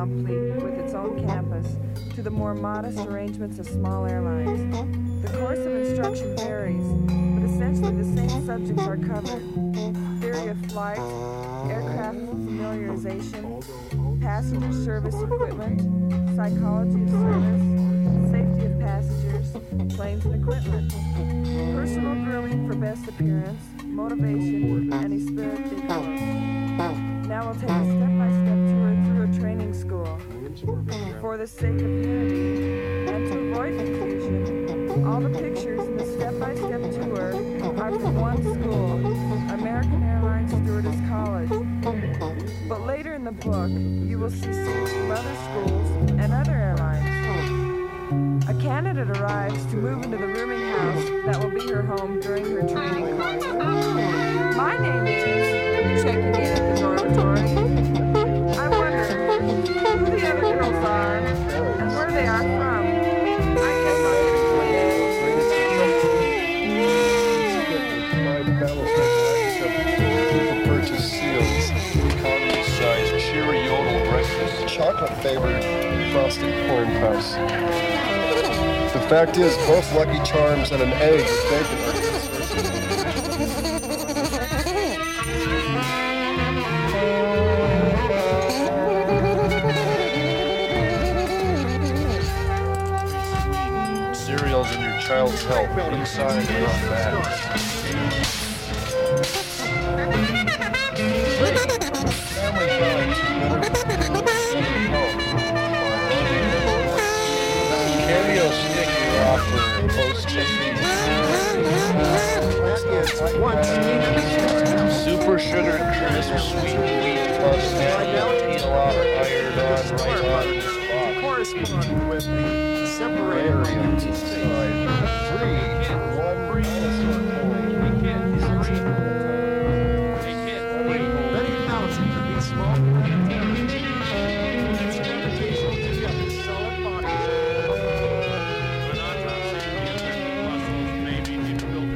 complete with its own campus, to the more modest arrangements of small airlines. The course of instruction varies, but essentially the same subjects are covered theory of flight, aircraft familiarization, passenger service equipment, psychology of service, safety of passengers, planes and equipment, personal grooming for best appearance, motivation, and corps. Now we'll take a step-by-step school. For the sake of unity and to avoid confusion, all the pictures in the step-by-step tour are from one school, American Airlines Stewardess College. But later in the book, you will see scenes from other schools and other airlines. A candidate arrives to move into the rooming house that will be her home during her training course. My name is checking in at the dormitory. Chocolate flavored frosted corn puffs. The fact is, both Lucky Charms and an egg with bacon are Cereals in your child's health, inside and out back.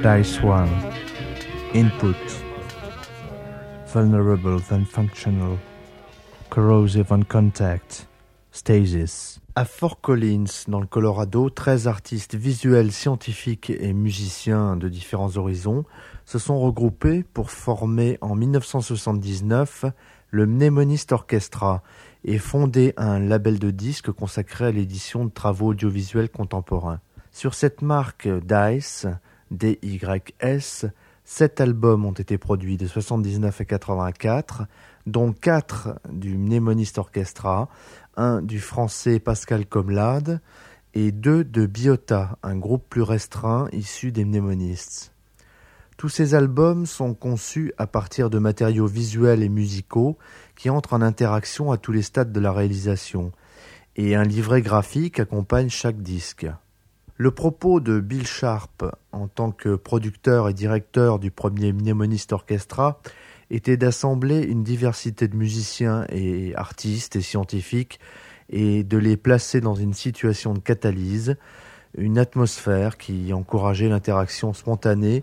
DICE1 Input. Vulnerable and functional Corrosive on contact Stasis. À Fort Collins, dans le Colorado, 13 artistes visuels, scientifiques et musiciens de différents horizons se sont regroupés pour former en 1979 le Mnemonist Orchestra et fonder un label de disques consacré à l'édition de travaux audiovisuels contemporains. Sur cette marque DICE, DYS, sept albums ont été produits de 79 à 84, dont quatre du Mnemonist Orchestra, un du français Pascal Comlade et deux de Biota, un groupe plus restreint issu des mnémonistes. Tous ces albums sont conçus à partir de matériaux visuels et musicaux qui entrent en interaction à tous les stades de la réalisation, et un livret graphique accompagne chaque disque. Le propos de Bill Sharp, en tant que producteur et directeur du premier Mnemonist Orchestra, était d'assembler une diversité de musiciens et artistes et scientifiques et de les placer dans une situation de catalyse, une atmosphère qui encourageait l'interaction spontanée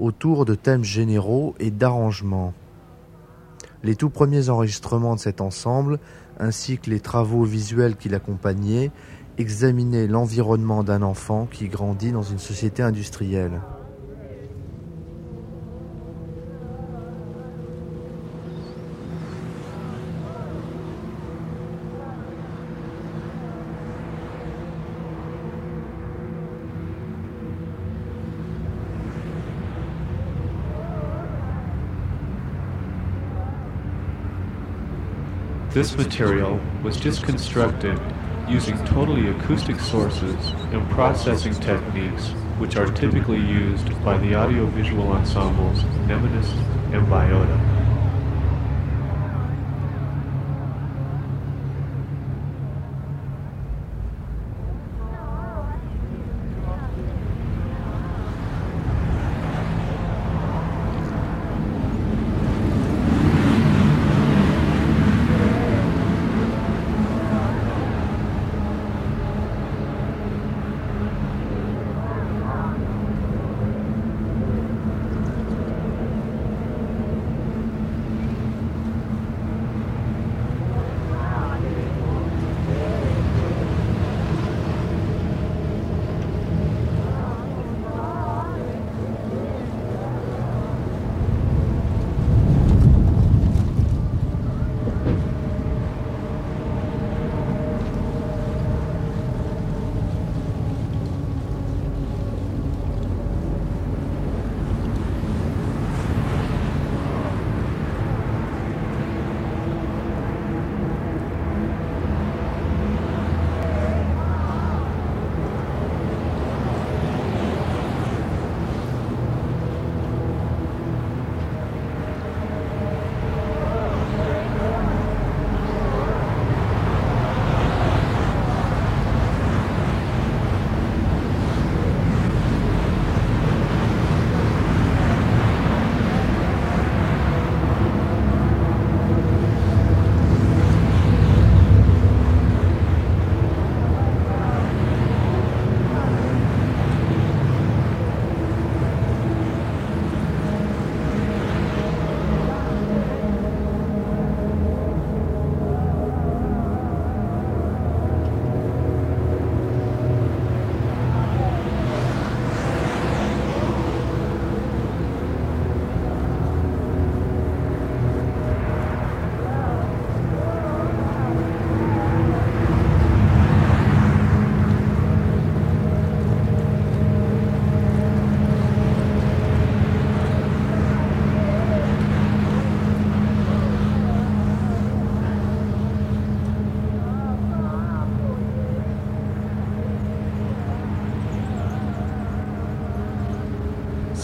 autour de thèmes généraux et d'arrangements. Les tout premiers enregistrements de cet ensemble, ainsi que les travaux visuels qui l'accompagnaient, examinaient l'environnement d'un enfant qui grandit dans une société industrielle. Using totally acoustic sources and processing techniques which are typically used by the audiovisual ensembles Nemesis and Biota.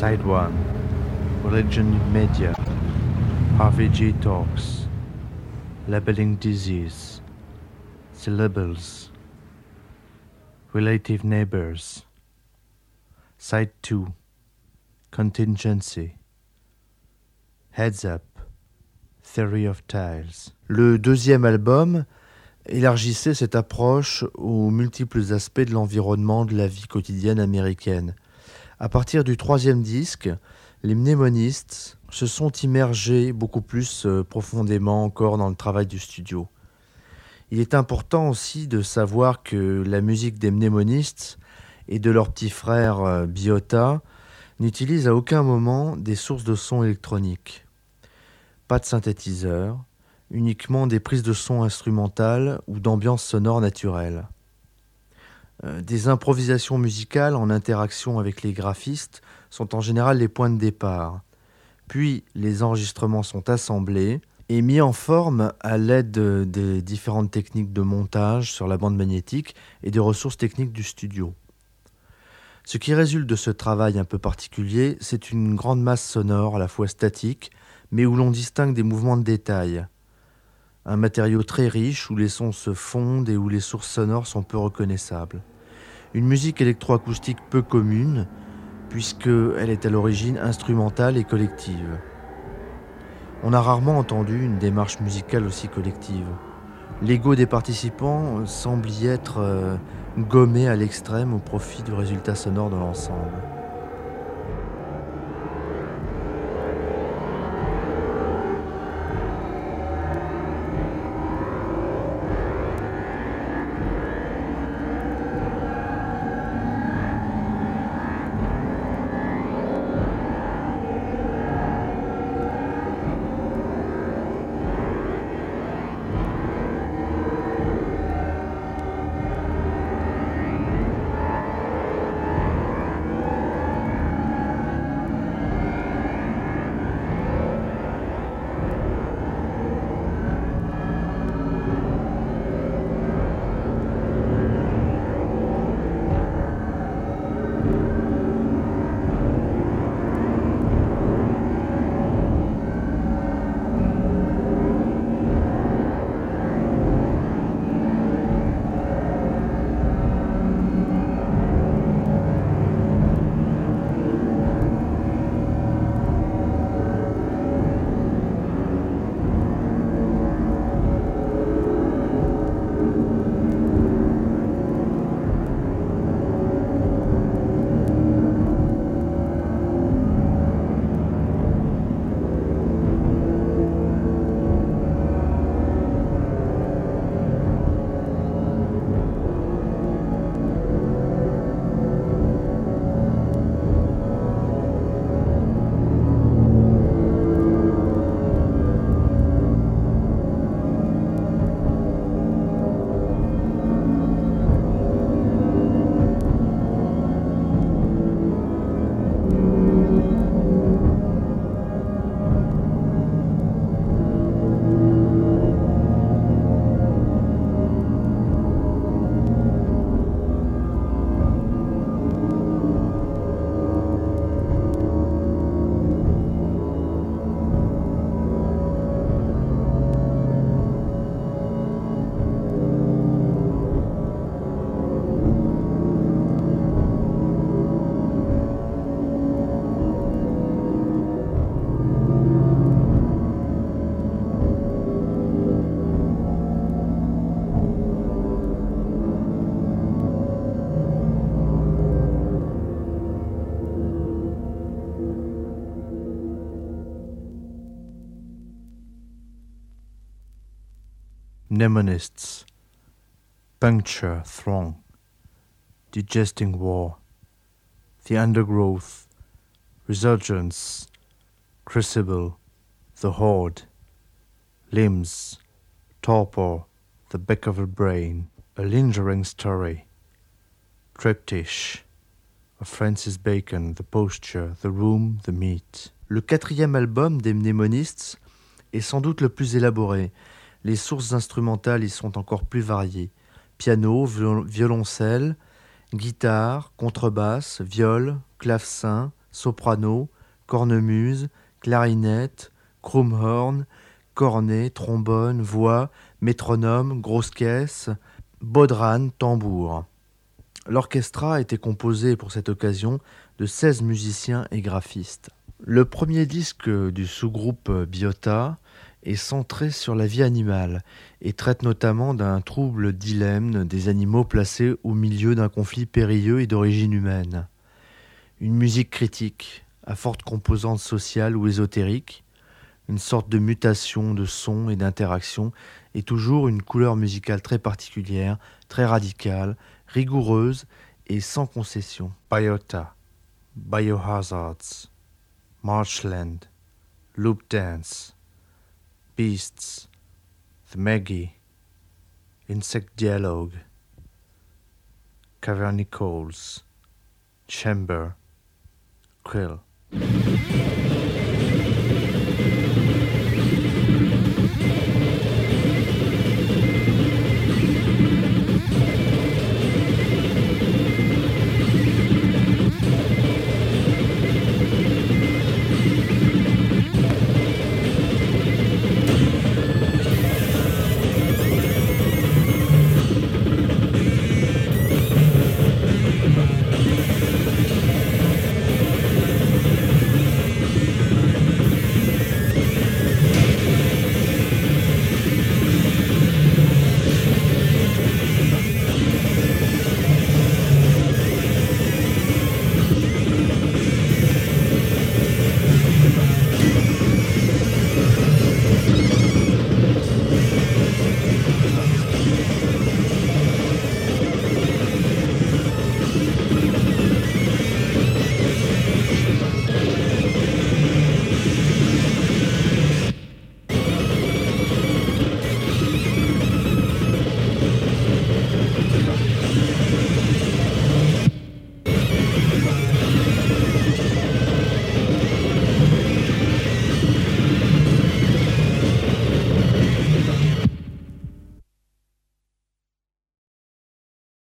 Side 1 Religion Media Harvey G Talks Labeling Disease Syllables Relative Neighbors Side 2 Contingency Heads Up Theory of Tiles. Le deuxième album élargissait cette approche aux multiples aspects de l'environnement de la vie quotidienne américaine. À partir du troisième disque, les mnémonistes se sont immergés beaucoup plus euh, profondément encore dans le travail du studio. Il est important aussi de savoir que la musique des mnémonistes et de leur petit frère euh, Biota n'utilise à aucun moment des sources de son électroniques. Pas de synthétiseur, uniquement des prises de son instrumentales ou d'ambiance sonore naturelle. Euh, des improvisations musicales en interaction avec les graphistes sont en général les points de départ. Puis les enregistrements sont assemblés et mis en forme à l'aide des différentes techniques de montage sur la bande magnétique et des ressources techniques du studio. Ce qui résulte de ce travail un peu particulier, c'est une grande masse sonore à la fois statique, mais où l'on distingue des mouvements de détail. Un matériau très riche où les sons se fondent et où les sources sonores sont peu reconnaissables. Une musique électroacoustique peu commune, puisqu'elle est à l'origine instrumentale et collective. On a rarement entendu une démarche musicale aussi collective. L'ego des participants semble y être euh, gommé à l'extrême au profit du résultat sonore de l'ensemble. Mnemonists, puncture throng, digesting war, the undergrowth, resurgence, crucible, the horde, limbs, torpor, the back of a brain, a lingering story, triptych, of Francis Bacon, The Posture, The Room, The Meat. Le quatrième album des mnémonistes est sans doute le plus élaboré, les sources instrumentales y sont encore plus variées. Piano, violoncelle, guitare, contrebasse, viol, clavecin, soprano, cornemuse, clarinette, krumhorn, cornet, trombone, voix, métronome, grosse caisse, bodran, tambour. L'orchestra était composé pour cette occasion de 16 musiciens et graphistes. Le premier disque du sous-groupe Biota est centré sur la vie animale et traite notamment d'un trouble dilemme des animaux placés au milieu d'un conflit périlleux et d'origine humaine. Une musique critique, à forte composante sociale ou ésotérique, une sorte de mutation de son et d'interaction, et toujours une couleur musicale très particulière, très radicale, rigoureuse et sans concession. Biota, Biohazards, Marshland, Loop Dance, Beasts, The Maggie, Insect Dialogue, Cavernicals, Chamber, Krill.